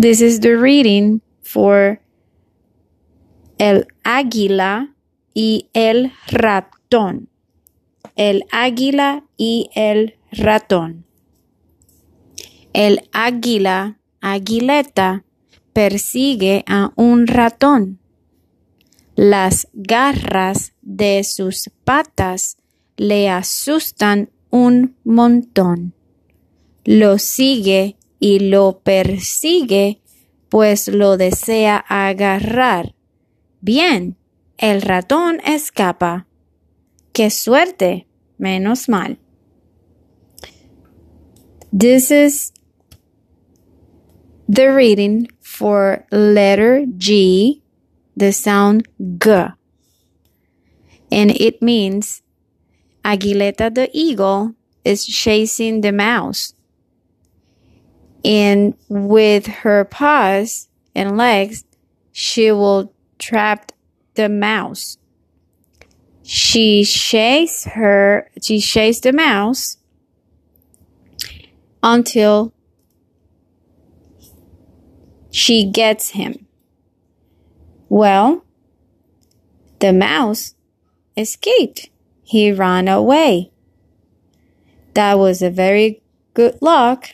This is the reading for el águila y el ratón. El águila y el ratón. El águila, aguileta, persigue a un ratón. Las garras de sus patas le asustan un montón. Lo sigue y lo persigue, pues lo desea agarrar. Bien, el ratón escapa. ¡Qué suerte! Menos mal. This is the reading for letter G, the sound G. And it means Aguileta the eagle is chasing the mouse. And with her paws and legs, she will trap the mouse. She chased her, she chased the mouse until she gets him. Well, the mouse escaped. He ran away. That was a very good luck